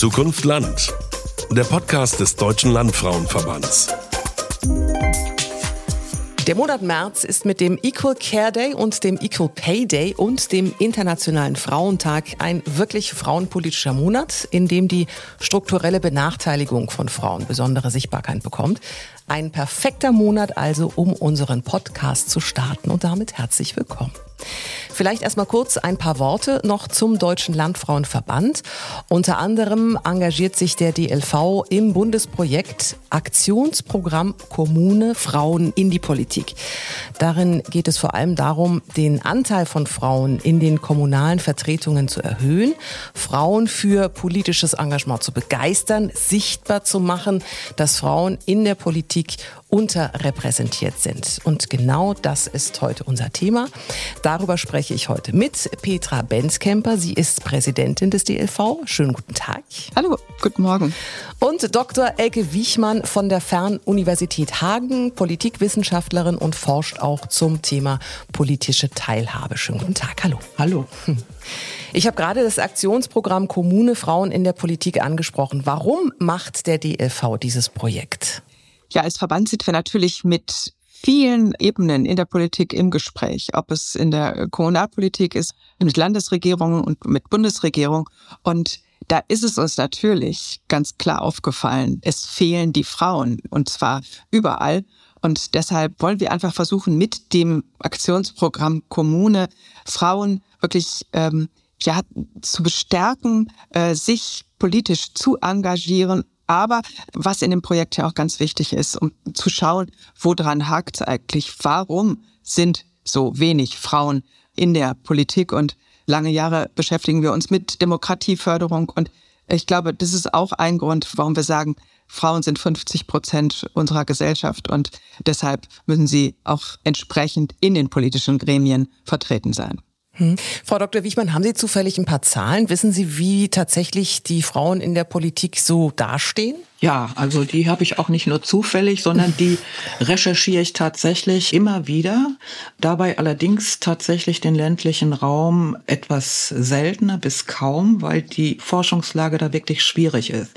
Zukunft Land. Der Podcast des Deutschen Landfrauenverbands. Der Monat März ist mit dem Equal Care Day und dem Equal Pay Day und dem Internationalen Frauentag ein wirklich frauenpolitischer Monat, in dem die strukturelle Benachteiligung von Frauen besondere Sichtbarkeit bekommt. Ein perfekter Monat also, um unseren Podcast zu starten und damit herzlich willkommen. Vielleicht erstmal kurz ein paar Worte noch zum Deutschen Landfrauenverband. Unter anderem engagiert sich der DLV im Bundesprojekt Aktionsprogramm Kommune Frauen in die Politik. Darin geht es vor allem darum, den Anteil von Frauen in den kommunalen Vertretungen zu erhöhen, Frauen für politisches Engagement zu begeistern, sichtbar zu machen, dass Frauen in der Politik unterrepräsentiert sind. Und genau das ist heute unser Thema. Darüber spreche ich heute mit Petra Benzkemper. Sie ist Präsidentin des DLV. Schönen guten Tag. Hallo, guten Morgen. Und Dr. Elke Wiechmann von der Fernuniversität Hagen, Politikwissenschaftlerin und forscht auch zum Thema politische Teilhabe. Schönen guten Tag. Hallo. Hallo. Ich habe gerade das Aktionsprogramm Kommune Frauen in der Politik angesprochen. Warum macht der DLV dieses Projekt? Ja, als Verband sind wir natürlich mit vielen Ebenen in der Politik im Gespräch, ob es in der Kommunalpolitik ist, mit Landesregierungen und mit Bundesregierung. Und da ist es uns natürlich ganz klar aufgefallen, es fehlen die Frauen und zwar überall. Und deshalb wollen wir einfach versuchen, mit dem Aktionsprogramm Kommune Frauen wirklich ähm, ja, zu bestärken, äh, sich politisch zu engagieren aber was in dem Projekt ja auch ganz wichtig ist, um zu schauen, woran hakt es eigentlich? Warum sind so wenig Frauen in der Politik? Und lange Jahre beschäftigen wir uns mit Demokratieförderung. Und ich glaube, das ist auch ein Grund, warum wir sagen, Frauen sind 50 Prozent unserer Gesellschaft und deshalb müssen sie auch entsprechend in den politischen Gremien vertreten sein. Hm. Frau Dr. Wichmann, haben Sie zufällig ein paar Zahlen? Wissen Sie, wie tatsächlich die Frauen in der Politik so dastehen? Ja, also die habe ich auch nicht nur zufällig, sondern die recherchiere ich tatsächlich immer wieder. Dabei allerdings tatsächlich den ländlichen Raum etwas seltener bis kaum, weil die Forschungslage da wirklich schwierig ist.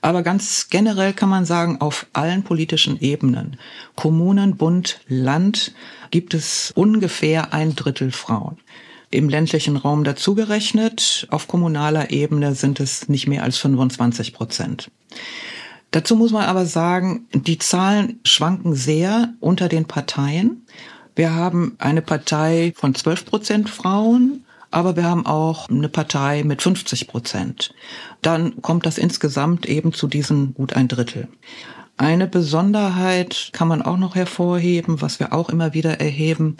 Aber ganz generell kann man sagen, auf allen politischen Ebenen, Kommunen, Bund, Land, gibt es ungefähr ein Drittel Frauen im ländlichen Raum dazugerechnet. Auf kommunaler Ebene sind es nicht mehr als 25 Prozent. Dazu muss man aber sagen, die Zahlen schwanken sehr unter den Parteien. Wir haben eine Partei von 12 Prozent Frauen, aber wir haben auch eine Partei mit 50 Prozent. Dann kommt das insgesamt eben zu diesen gut ein Drittel. Eine Besonderheit kann man auch noch hervorheben, was wir auch immer wieder erheben.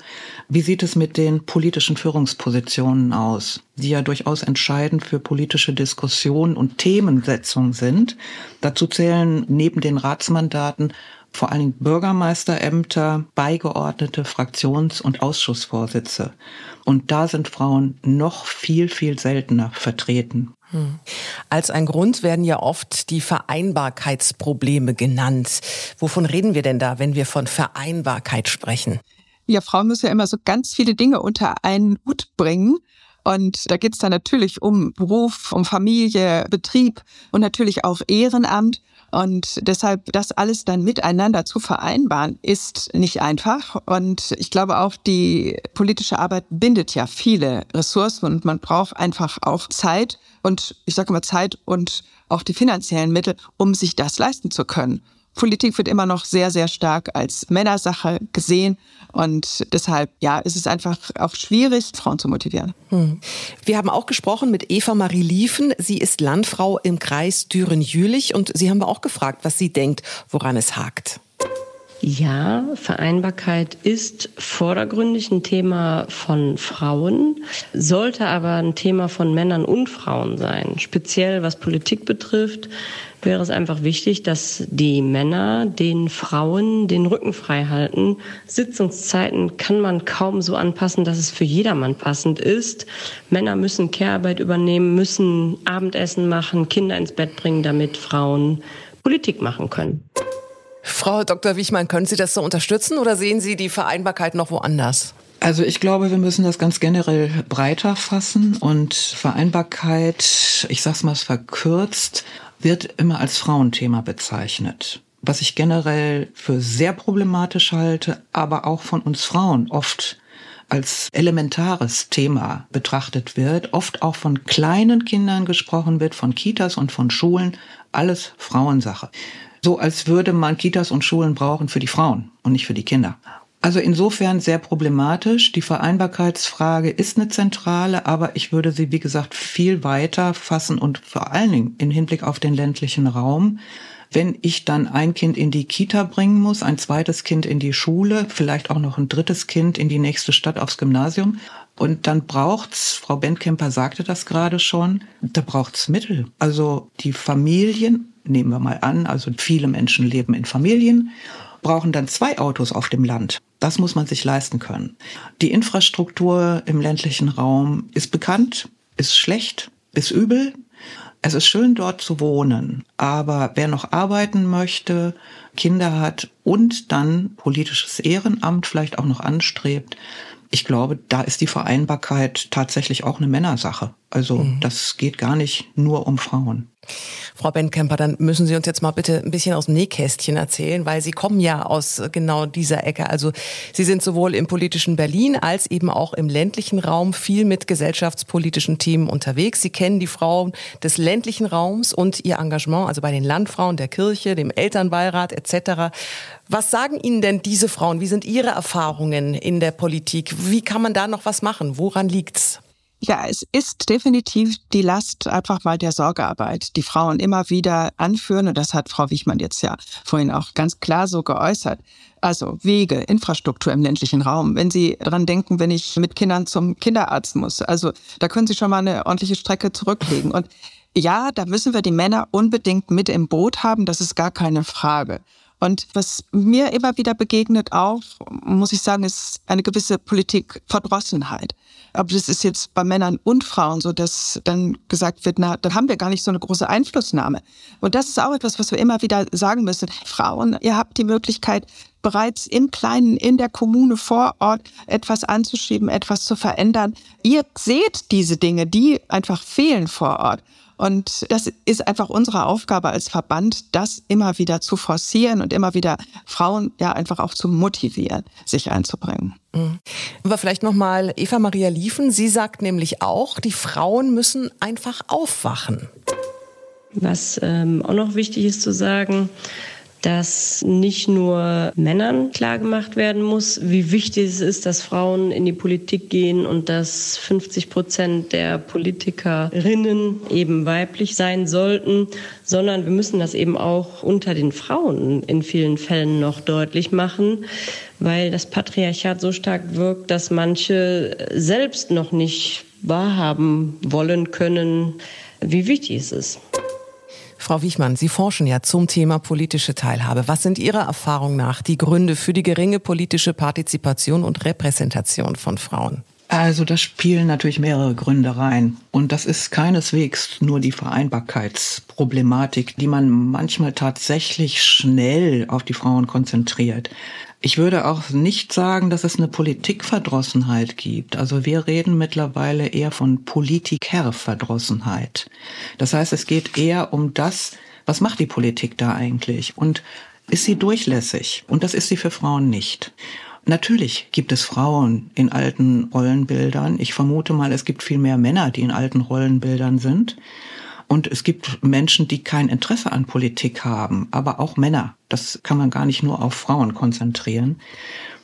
Wie sieht es mit den politischen Führungspositionen aus, die ja durchaus entscheidend für politische Diskussionen und Themensetzung sind? Dazu zählen neben den Ratsmandaten vor allen Dingen Bürgermeisterämter, beigeordnete Fraktions- und Ausschussvorsitze. Und da sind Frauen noch viel, viel seltener vertreten. Als ein Grund werden ja oft die Vereinbarkeitsprobleme genannt. Wovon reden wir denn da, wenn wir von Vereinbarkeit sprechen? Ja, Frauen müssen ja immer so ganz viele Dinge unter einen Hut bringen. Und da geht es dann natürlich um Beruf, um Familie, Betrieb und natürlich auch Ehrenamt. Und deshalb das alles dann miteinander zu vereinbaren, ist nicht einfach. Und ich glaube auch, die politische Arbeit bindet ja viele Ressourcen und man braucht einfach auch Zeit und ich sage immer Zeit und auch die finanziellen Mittel, um sich das leisten zu können. Politik wird immer noch sehr, sehr stark als Männersache gesehen. Und deshalb, ja, ist es einfach auch schwierig, Frauen zu motivieren. Hm. Wir haben auch gesprochen mit Eva Marie Liefen. Sie ist Landfrau im Kreis Düren-Jülich. Und sie haben wir auch gefragt, was sie denkt, woran es hakt. Ja, Vereinbarkeit ist vordergründig ein Thema von Frauen, sollte aber ein Thema von Männern und Frauen sein. Speziell was Politik betrifft, wäre es einfach wichtig, dass die Männer den Frauen den Rücken frei halten. Sitzungszeiten kann man kaum so anpassen, dass es für jedermann passend ist. Männer müssen Care-Arbeit übernehmen, müssen Abendessen machen, Kinder ins Bett bringen, damit Frauen Politik machen können. Frau Dr. Wichmann, können Sie das so unterstützen oder sehen Sie die Vereinbarkeit noch woanders? Also ich glaube, wir müssen das ganz generell breiter fassen und Vereinbarkeit, ich sag's mal verkürzt, wird immer als Frauenthema bezeichnet. Was ich generell für sehr problematisch halte, aber auch von uns Frauen oft als elementares Thema betrachtet wird, oft auch von kleinen Kindern gesprochen wird, von Kitas und von Schulen, alles Frauensache. So als würde man Kitas und Schulen brauchen für die Frauen und nicht für die Kinder. Also insofern sehr problematisch. Die Vereinbarkeitsfrage ist eine zentrale, aber ich würde sie, wie gesagt, viel weiter fassen und vor allen Dingen in Hinblick auf den ländlichen Raum. Wenn ich dann ein Kind in die Kita bringen muss, ein zweites Kind in die Schule, vielleicht auch noch ein drittes Kind in die nächste Stadt aufs Gymnasium, und dann braucht's, Frau Bentkemper sagte das gerade schon, da braucht's Mittel. Also die Familien, nehmen wir mal an, also viele Menschen leben in Familien, brauchen dann zwei Autos auf dem Land. Das muss man sich leisten können. Die Infrastruktur im ländlichen Raum ist bekannt, ist schlecht, ist übel. Es ist schön dort zu wohnen, aber wer noch arbeiten möchte, Kinder hat und dann politisches Ehrenamt vielleicht auch noch anstrebt, ich glaube, da ist die Vereinbarkeit tatsächlich auch eine Männersache. Also mhm. das geht gar nicht nur um Frauen. Frau Bentkemper, dann müssen Sie uns jetzt mal bitte ein bisschen aus dem Nähkästchen erzählen, weil Sie kommen ja aus genau dieser Ecke. Also Sie sind sowohl im politischen Berlin als eben auch im ländlichen Raum viel mit gesellschaftspolitischen Themen unterwegs. Sie kennen die Frauen des ländlichen Raums und ihr Engagement, also bei den Landfrauen der Kirche, dem Elternbeirat etc. Was sagen Ihnen denn diese Frauen? Wie sind Ihre Erfahrungen in der Politik? Wie kann man da noch was machen? Woran liegt's? Ja, es ist definitiv die Last einfach mal der Sorgearbeit, die Frauen immer wieder anführen. Und das hat Frau Wichmann jetzt ja vorhin auch ganz klar so geäußert. Also Wege, Infrastruktur im ländlichen Raum. Wenn Sie dran denken, wenn ich mit Kindern zum Kinderarzt muss, also da können Sie schon mal eine ordentliche Strecke zurücklegen. Und ja, da müssen wir die Männer unbedingt mit im Boot haben. Das ist gar keine Frage. Und was mir immer wieder begegnet auch, muss ich sagen, ist eine gewisse Politikverdrossenheit. Aber das ist jetzt bei Männern und Frauen so, dass dann gesagt wird, na, dann haben wir gar nicht so eine große Einflussnahme. Und das ist auch etwas, was wir immer wieder sagen müssen. Frauen, ihr habt die Möglichkeit, bereits im Kleinen, in der Kommune vor Ort etwas anzuschieben, etwas zu verändern. Ihr seht diese Dinge, die einfach fehlen vor Ort. Und das ist einfach unsere Aufgabe als Verband, das immer wieder zu forcieren und immer wieder Frauen ja einfach auch zu motivieren, sich einzubringen. Mhm. Aber vielleicht nochmal Eva Maria Liefen. Sie sagt nämlich auch, die Frauen müssen einfach aufwachen. Was ähm, auch noch wichtig ist zu sagen, dass nicht nur Männern klargemacht werden muss, wie wichtig es ist, dass Frauen in die Politik gehen und dass 50 Prozent der Politikerinnen eben weiblich sein sollten, sondern wir müssen das eben auch unter den Frauen in vielen Fällen noch deutlich machen, weil das Patriarchat so stark wirkt, dass manche selbst noch nicht wahrhaben wollen können, wie wichtig es ist. Frau Wichmann, Sie forschen ja zum Thema politische Teilhabe. Was sind Ihrer Erfahrung nach die Gründe für die geringe politische Partizipation und Repräsentation von Frauen? Also da spielen natürlich mehrere Gründe rein. Und das ist keineswegs nur die Vereinbarkeitsproblematik, die man manchmal tatsächlich schnell auf die Frauen konzentriert. Ich würde auch nicht sagen, dass es eine Politikverdrossenheit gibt. Also wir reden mittlerweile eher von Politikerverdrossenheit. Das heißt, es geht eher um das, was macht die Politik da eigentlich? Und ist sie durchlässig? Und das ist sie für Frauen nicht. Natürlich gibt es Frauen in alten Rollenbildern. Ich vermute mal, es gibt viel mehr Männer, die in alten Rollenbildern sind. Und es gibt Menschen, die kein Interesse an Politik haben, aber auch Männer. Das kann man gar nicht nur auf Frauen konzentrieren.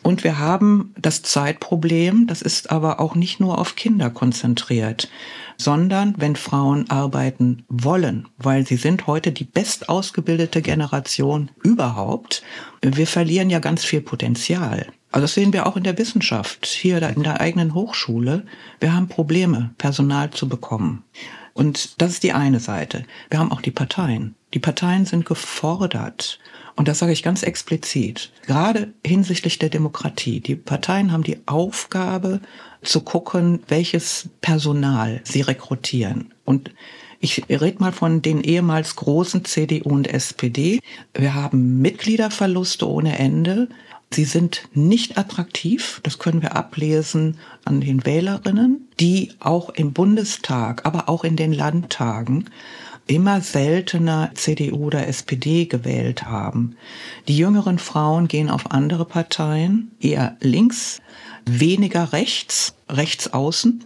Und wir haben das Zeitproblem, das ist aber auch nicht nur auf Kinder konzentriert, sondern wenn Frauen arbeiten wollen, weil sie sind heute die bestausgebildete Generation überhaupt, wir verlieren ja ganz viel Potenzial. Also das sehen wir auch in der Wissenschaft, hier in der eigenen Hochschule. Wir haben Probleme, Personal zu bekommen. Und das ist die eine Seite. Wir haben auch die Parteien. Die Parteien sind gefordert. Und das sage ich ganz explizit. Gerade hinsichtlich der Demokratie. Die Parteien haben die Aufgabe zu gucken, welches Personal sie rekrutieren. Und ich rede mal von den ehemals großen CDU und SPD. Wir haben Mitgliederverluste ohne Ende. Sie sind nicht attraktiv, das können wir ablesen an den Wählerinnen, die auch im Bundestag, aber auch in den Landtagen immer seltener CDU oder SPD gewählt haben. Die jüngeren Frauen gehen auf andere Parteien, eher links, weniger rechts, rechts außen.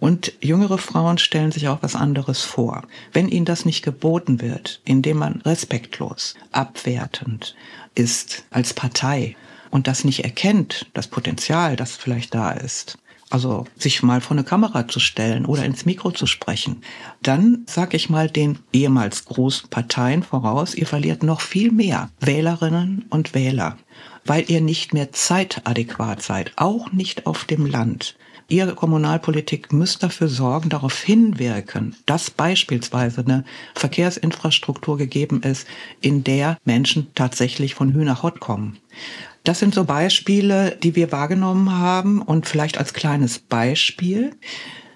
Und jüngere Frauen stellen sich auch was anderes vor. Wenn ihnen das nicht geboten wird, indem man respektlos, abwertend ist als Partei und das nicht erkennt, das Potenzial, das vielleicht da ist, also sich mal vor eine Kamera zu stellen oder ins Mikro zu sprechen, dann sag ich mal den ehemals großen Parteien voraus, ihr verliert noch viel mehr Wählerinnen und Wähler, weil ihr nicht mehr zeitadäquat seid, auch nicht auf dem Land. Ihre Kommunalpolitik muss dafür sorgen, darauf hinwirken, dass beispielsweise eine Verkehrsinfrastruktur gegeben ist, in der Menschen tatsächlich von Hü Hott kommen. Das sind so Beispiele, die wir wahrgenommen haben und vielleicht als kleines Beispiel.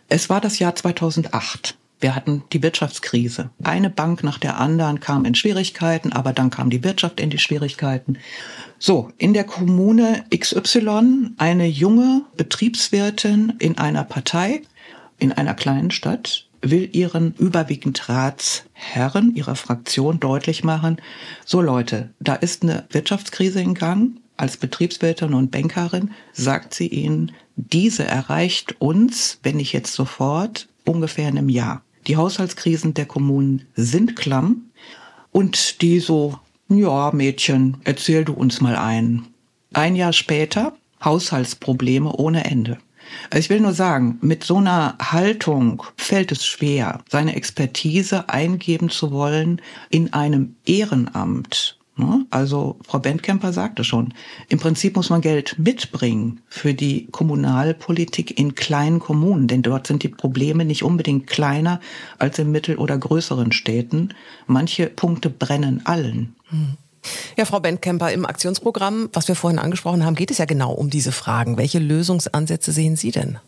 Es war das Jahr 2008. Wir hatten die Wirtschaftskrise. Eine Bank nach der anderen kam in Schwierigkeiten, aber dann kam die Wirtschaft in die Schwierigkeiten. So, in der Kommune XY eine junge Betriebswirtin in einer Partei, in einer kleinen Stadt, will ihren überwiegend Ratsherren, ihrer Fraktion deutlich machen, so Leute, da ist eine Wirtschaftskrise in Gang, als Betriebswirtin und Bankerin sagt sie ihnen, diese erreicht uns, wenn nicht jetzt sofort, ungefähr in einem Jahr. Die Haushaltskrisen der Kommunen sind klamm und die so, ja, Mädchen, erzähl du uns mal einen. Ein Jahr später Haushaltsprobleme ohne Ende. Ich will nur sagen, mit so einer Haltung fällt es schwer, seine Expertise eingeben zu wollen in einem Ehrenamt? Also Frau Bendkemper sagte schon, im Prinzip muss man Geld mitbringen für die Kommunalpolitik in kleinen Kommunen, denn dort sind die Probleme nicht unbedingt kleiner als in mittel- oder größeren Städten. Manche Punkte brennen allen. Ja, Frau Bendkemper, im Aktionsprogramm, was wir vorhin angesprochen haben, geht es ja genau um diese Fragen. Welche Lösungsansätze sehen Sie denn?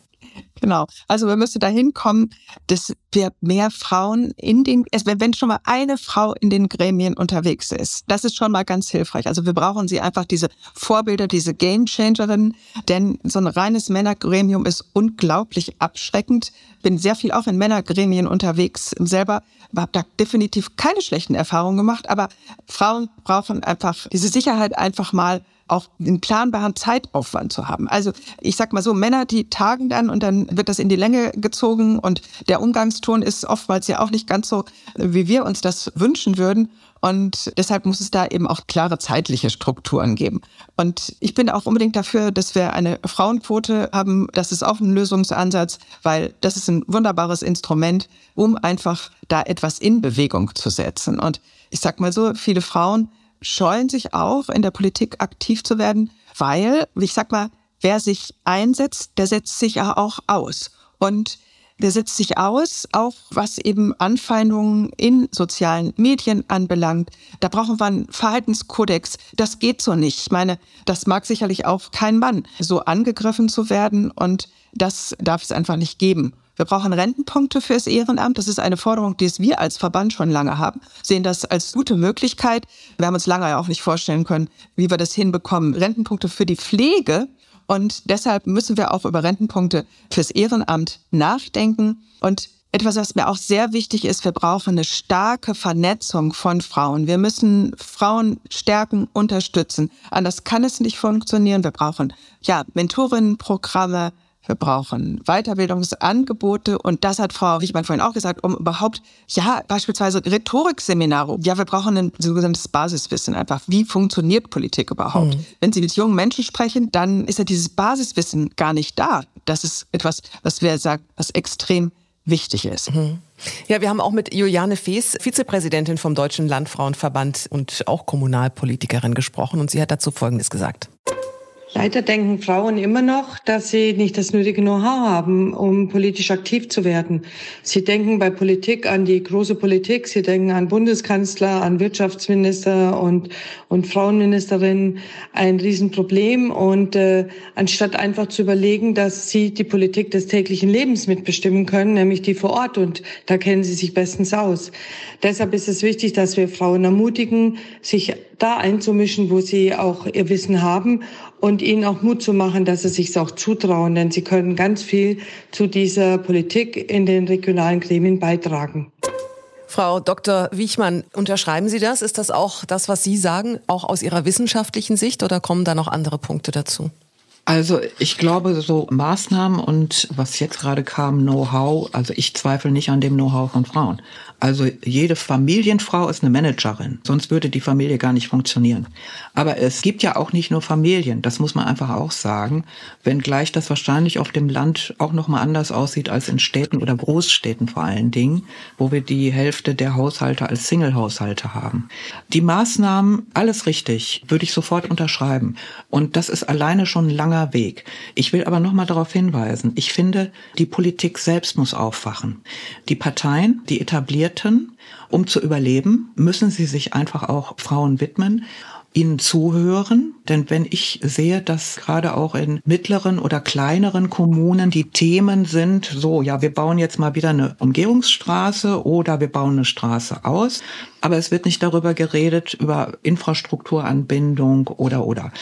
Genau. Also wir müssen dahin kommen, dass wir mehr Frauen in den, wenn schon mal eine Frau in den Gremien unterwegs ist, das ist schon mal ganz hilfreich. Also wir brauchen sie einfach diese Vorbilder, diese Gamechangerinnen, denn so ein reines Männergremium ist unglaublich abschreckend. Bin sehr viel auch in Männergremien unterwegs selber, habe da definitiv keine schlechten Erfahrungen gemacht, aber Frauen brauchen einfach diese Sicherheit einfach mal auch einen planbaren Zeitaufwand zu haben. Also ich sag mal so, Männer, die tagen dann und dann wird das in die Länge gezogen und der Umgangston ist oftmals ja auch nicht ganz so, wie wir uns das wünschen würden. Und deshalb muss es da eben auch klare zeitliche Strukturen geben. Und ich bin auch unbedingt dafür, dass wir eine Frauenquote haben. Das ist auch ein Lösungsansatz, weil das ist ein wunderbares Instrument, um einfach da etwas in Bewegung zu setzen. Und ich sag mal so, viele Frauen scheuen sich auch, in der Politik aktiv zu werden, weil, ich sag mal, wer sich einsetzt, der setzt sich ja auch aus. Und der setzt sich aus, auch was eben Anfeindungen in sozialen Medien anbelangt. Da brauchen wir einen Verhaltenskodex. Das geht so nicht. Ich meine, das mag sicherlich auch kein Mann, so angegriffen zu werden. Und das darf es einfach nicht geben. Wir brauchen Rentenpunkte fürs Ehrenamt. Das ist eine Forderung, die es wir als Verband schon lange haben, sehen das als gute Möglichkeit. Wir haben uns lange auch nicht vorstellen können, wie wir das hinbekommen. Rentenpunkte für die Pflege. Und deshalb müssen wir auch über Rentenpunkte fürs Ehrenamt nachdenken. Und etwas, was mir auch sehr wichtig ist, wir brauchen eine starke Vernetzung von Frauen. Wir müssen Frauen stärken, unterstützen. Anders kann es nicht funktionieren. Wir brauchen ja Mentorinnenprogramme, wir brauchen Weiterbildungsangebote und das hat Frau Wichmann vorhin auch gesagt, um überhaupt, ja, beispielsweise Rhetorikseminare. Ja, wir brauchen ein sogenanntes Basiswissen einfach. Wie funktioniert Politik überhaupt? Mhm. Wenn Sie mit jungen Menschen sprechen, dann ist ja dieses Basiswissen gar nicht da. Das ist etwas, was wir sagen, was extrem wichtig ist. Mhm. Ja, wir haben auch mit Juliane Fees, Vizepräsidentin vom Deutschen Landfrauenverband und auch Kommunalpolitikerin gesprochen und sie hat dazu Folgendes gesagt. Leider denken Frauen immer noch, dass sie nicht das nötige Know-how haben, um politisch aktiv zu werden. Sie denken bei Politik an die große Politik, sie denken an Bundeskanzler, an Wirtschaftsminister und, und Frauenministerin, ein Riesenproblem. Und äh, anstatt einfach zu überlegen, dass sie die Politik des täglichen Lebens mitbestimmen können, nämlich die vor Ort, und da kennen sie sich bestens aus. Deshalb ist es wichtig, dass wir Frauen ermutigen, sich da einzumischen, wo sie auch ihr Wissen haben und ihnen auch Mut zu machen, dass sie sich auch zutrauen, denn sie können ganz viel zu dieser Politik in den regionalen Gremien beitragen. Frau Dr. Wiechmann, unterschreiben Sie das? Ist das auch das, was Sie sagen, auch aus Ihrer wissenschaftlichen Sicht oder kommen da noch andere Punkte dazu? Also ich glaube, so Maßnahmen und was jetzt gerade kam, Know-how, also ich zweifle nicht an dem Know-how von Frauen. Also jede Familienfrau ist eine Managerin, sonst würde die Familie gar nicht funktionieren. Aber es gibt ja auch nicht nur Familien, das muss man einfach auch sagen, wenngleich das wahrscheinlich auf dem Land auch noch mal anders aussieht als in Städten oder Großstädten vor allen Dingen, wo wir die Hälfte der Haushalte als Single-Haushalte haben. Die Maßnahmen, alles richtig, würde ich sofort unterschreiben. Und das ist alleine schon ein langer Weg. Ich will aber noch mal darauf hinweisen, ich finde, die Politik selbst muss aufwachen. Die Parteien, die etabliert Vierten, um zu überleben, müssen sie sich einfach auch Frauen widmen ihnen zuhören. Denn wenn ich sehe, dass gerade auch in mittleren oder kleineren Kommunen die Themen sind, so, ja, wir bauen jetzt mal wieder eine Umgehungsstraße oder wir bauen eine Straße aus, aber es wird nicht darüber geredet, über Infrastrukturanbindung oder oder.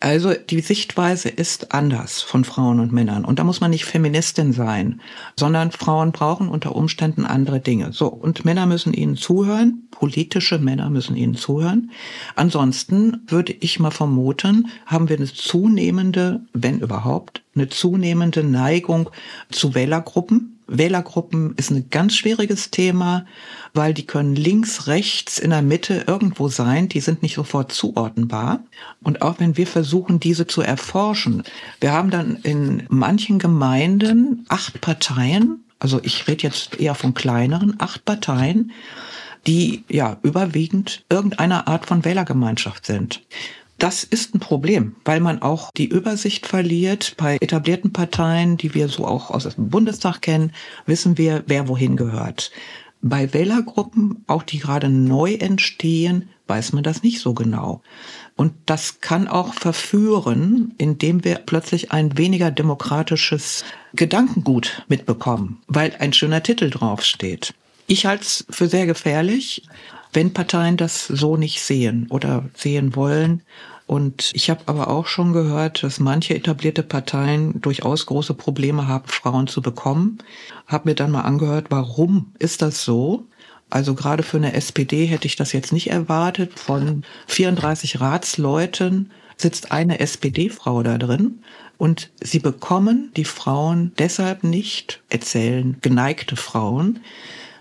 Also die Sichtweise ist anders von Frauen und Männern. Und da muss man nicht Feministin sein, sondern Frauen brauchen unter Umständen andere Dinge. So, und Männer müssen ihnen zuhören, politische Männer müssen ihnen zuhören. Ansonsten würde ich mal vermuten, haben wir eine zunehmende, wenn überhaupt, eine zunehmende Neigung zu Wählergruppen, Wählergruppen ist ein ganz schwieriges Thema, weil die können links, rechts, in der Mitte irgendwo sein, die sind nicht sofort zuordnenbar. Und auch wenn wir versuchen, diese zu erforschen, wir haben dann in manchen Gemeinden acht Parteien, also ich rede jetzt eher von kleineren, acht Parteien, die ja überwiegend irgendeiner Art von Wählergemeinschaft sind. Das ist ein Problem, weil man auch die Übersicht verliert. Bei etablierten Parteien, die wir so auch aus dem Bundestag kennen, wissen wir, wer wohin gehört. Bei Wählergruppen, auch die gerade neu entstehen, weiß man das nicht so genau. Und das kann auch verführen, indem wir plötzlich ein weniger demokratisches Gedankengut mitbekommen, weil ein schöner Titel draufsteht. Ich halte es für sehr gefährlich, wenn Parteien das so nicht sehen oder sehen wollen. Und ich habe aber auch schon gehört, dass manche etablierte Parteien durchaus große Probleme haben, Frauen zu bekommen. Hab mir dann mal angehört, warum ist das so? Also gerade für eine SPD hätte ich das jetzt nicht erwartet. Von 34 Ratsleuten sitzt eine SPD-Frau da drin. Und sie bekommen die Frauen deshalb nicht, erzählen geneigte Frauen,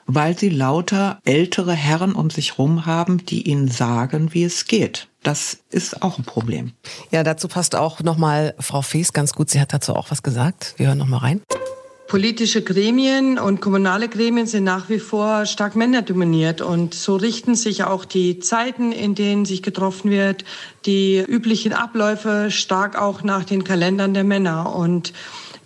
weil sie lauter ältere Herren um sich rum haben, die ihnen sagen, wie es geht. Das ist auch ein Problem. Ja, dazu passt auch nochmal Frau Fees ganz gut. Sie hat dazu auch was gesagt. Wir hören nochmal rein. Politische Gremien und kommunale Gremien sind nach wie vor stark männerdominiert und so richten sich auch die Zeiten, in denen sich getroffen wird, die üblichen Abläufe stark auch nach den Kalendern der Männer und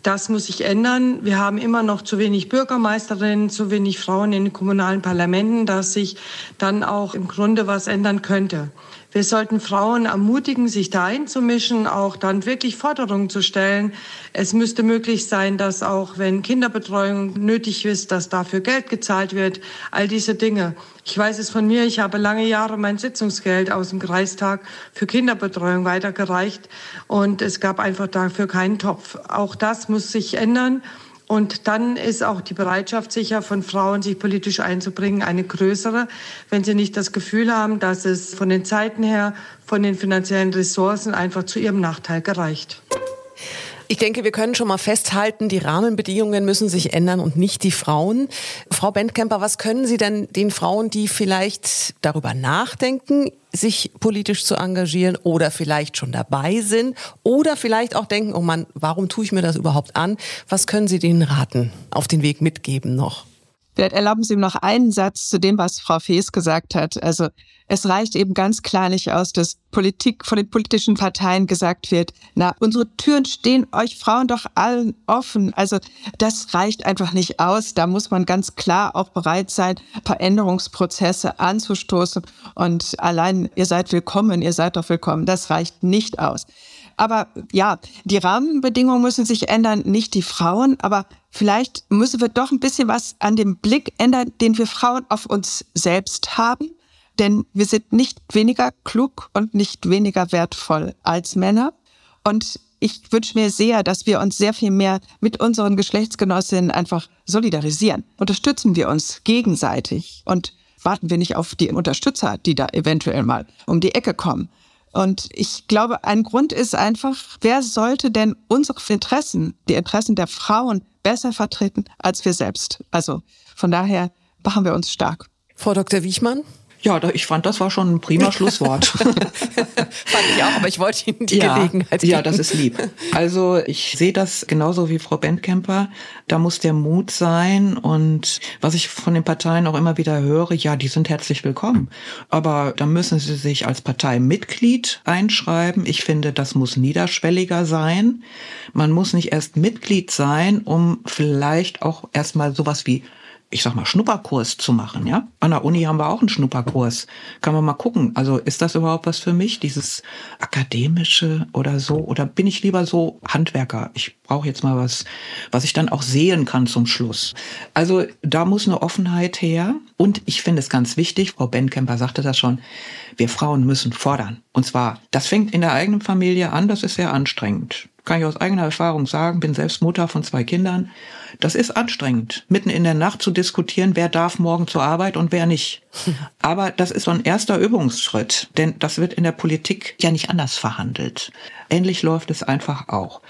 das muss sich ändern. Wir haben immer noch zu wenig Bürgermeisterinnen, zu wenig Frauen in den kommunalen Parlamenten, dass sich dann auch im Grunde was ändern könnte. Wir sollten Frauen ermutigen, sich da einzumischen, auch dann wirklich Forderungen zu stellen. Es müsste möglich sein, dass auch wenn Kinderbetreuung nötig ist, dass dafür Geld gezahlt wird. All diese Dinge. Ich weiß es von mir, ich habe lange Jahre mein Sitzungsgeld aus dem Kreistag für Kinderbetreuung weitergereicht und es gab einfach dafür keinen Topf. Auch das muss sich ändern. Und dann ist auch die Bereitschaft sicher von Frauen, sich politisch einzubringen, eine größere, wenn sie nicht das Gefühl haben, dass es von den Zeiten her, von den finanziellen Ressourcen einfach zu ihrem Nachteil gereicht. Ich denke, wir können schon mal festhalten, die Rahmenbedingungen müssen sich ändern und nicht die Frauen. Frau Bendkemper, was können Sie denn den Frauen, die vielleicht darüber nachdenken, sich politisch zu engagieren oder vielleicht schon dabei sind oder vielleicht auch denken, oh Mann, warum tue ich mir das überhaupt an? Was können Sie denen raten, auf den Weg mitgeben noch? Vielleicht erlauben Sie mir noch einen Satz zu dem, was Frau Fees gesagt hat. Also es reicht eben ganz klar nicht aus, dass Politik von den politischen Parteien gesagt wird, na, unsere Türen stehen euch Frauen doch allen offen. Also das reicht einfach nicht aus. Da muss man ganz klar auch bereit sein, Veränderungsprozesse anzustoßen. Und allein, ihr seid willkommen, ihr seid doch willkommen. Das reicht nicht aus. Aber ja, die Rahmenbedingungen müssen sich ändern, nicht die Frauen, aber vielleicht müssen wir doch ein bisschen was an dem Blick ändern, den wir Frauen auf uns selbst haben. denn wir sind nicht weniger klug und nicht weniger wertvoll als Männer. Und ich wünsche mir sehr, dass wir uns sehr viel mehr mit unseren Geschlechtsgenossinnen einfach solidarisieren. Unterstützen wir uns gegenseitig und warten wir nicht auf die Unterstützer, die da eventuell mal um die Ecke kommen. Und ich glaube, ein Grund ist einfach, wer sollte denn unsere Interessen, die Interessen der Frauen besser vertreten als wir selbst? Also von daher machen wir uns stark. Frau Dr. Wiechmann? Ja, ich fand, das war schon ein prima Schlusswort. fand ich auch, aber ich wollte Ihnen die ja, Gelegenheit geben. Ja, das ist lieb. Also ich sehe das genauso wie Frau Bentkemper. Da muss der Mut sein. Und was ich von den Parteien auch immer wieder höre, ja, die sind herzlich willkommen. Aber da müssen sie sich als Parteimitglied einschreiben. Ich finde, das muss niederschwelliger sein. Man muss nicht erst Mitglied sein, um vielleicht auch erstmal sowas wie ich sag mal, Schnupperkurs zu machen, ja. An der Uni haben wir auch einen Schnupperkurs. Kann man mal gucken. Also ist das überhaupt was für mich, dieses akademische oder so? Oder bin ich lieber so Handwerker? Ich brauche jetzt mal was, was ich dann auch sehen kann zum Schluss. Also da muss eine Offenheit her. Und ich finde es ganz wichtig, Frau Benkemper sagte das schon, wir Frauen müssen fordern. Und zwar, das fängt in der eigenen Familie an, das ist sehr anstrengend. Kann ich aus eigener Erfahrung sagen, bin selbst Mutter von zwei Kindern das ist anstrengend, mitten in der Nacht zu diskutieren, wer darf morgen zur Arbeit und wer nicht. Aber das ist so ein erster Übungsschritt, denn das wird in der Politik ja nicht anders verhandelt. Ähnlich läuft es einfach auch.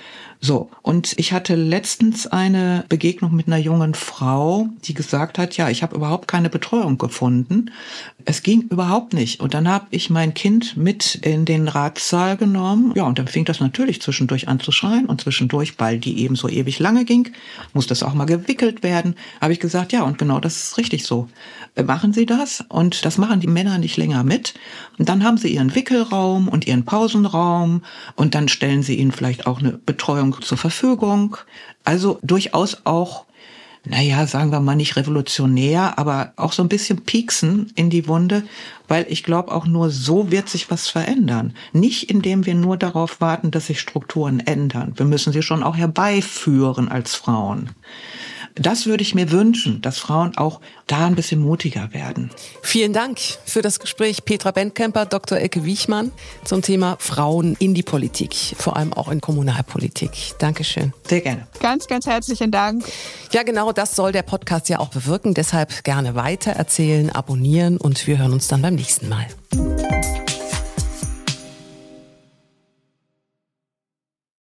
So, und ich hatte letztens eine Begegnung mit einer jungen Frau, die gesagt hat, ja, ich habe überhaupt keine Betreuung gefunden. Es ging überhaupt nicht. Und dann habe ich mein Kind mit in den Ratssaal genommen. Ja, und dann fing das natürlich zwischendurch an zu schreien und zwischendurch, weil die eben so ewig lange ging, muss das auch mal gewickelt werden. Habe ich gesagt, ja, und genau das ist richtig so. Äh, machen Sie das? Und das machen die Männer nicht länger mit. Und dann haben sie ihren Wickelraum und ihren Pausenraum und dann stellen sie ihnen vielleicht auch eine Betreuung Verfügung zur Verfügung. Also durchaus auch, naja, sagen wir mal nicht revolutionär, aber auch so ein bisschen pieksen in die Wunde, weil ich glaube, auch nur so wird sich was verändern. Nicht indem wir nur darauf warten, dass sich Strukturen ändern. Wir müssen sie schon auch herbeiführen als Frauen das würde ich mir wünschen, dass Frauen auch da ein bisschen mutiger werden. Vielen Dank für das Gespräch, Petra Bentkemper, Dr. Elke Wiechmann zum Thema Frauen in die Politik, vor allem auch in Kommunalpolitik. Dankeschön. Sehr gerne. Ganz, ganz herzlichen Dank. Ja, genau das soll der Podcast ja auch bewirken. Deshalb gerne weiter erzählen, abonnieren und wir hören uns dann beim nächsten Mal.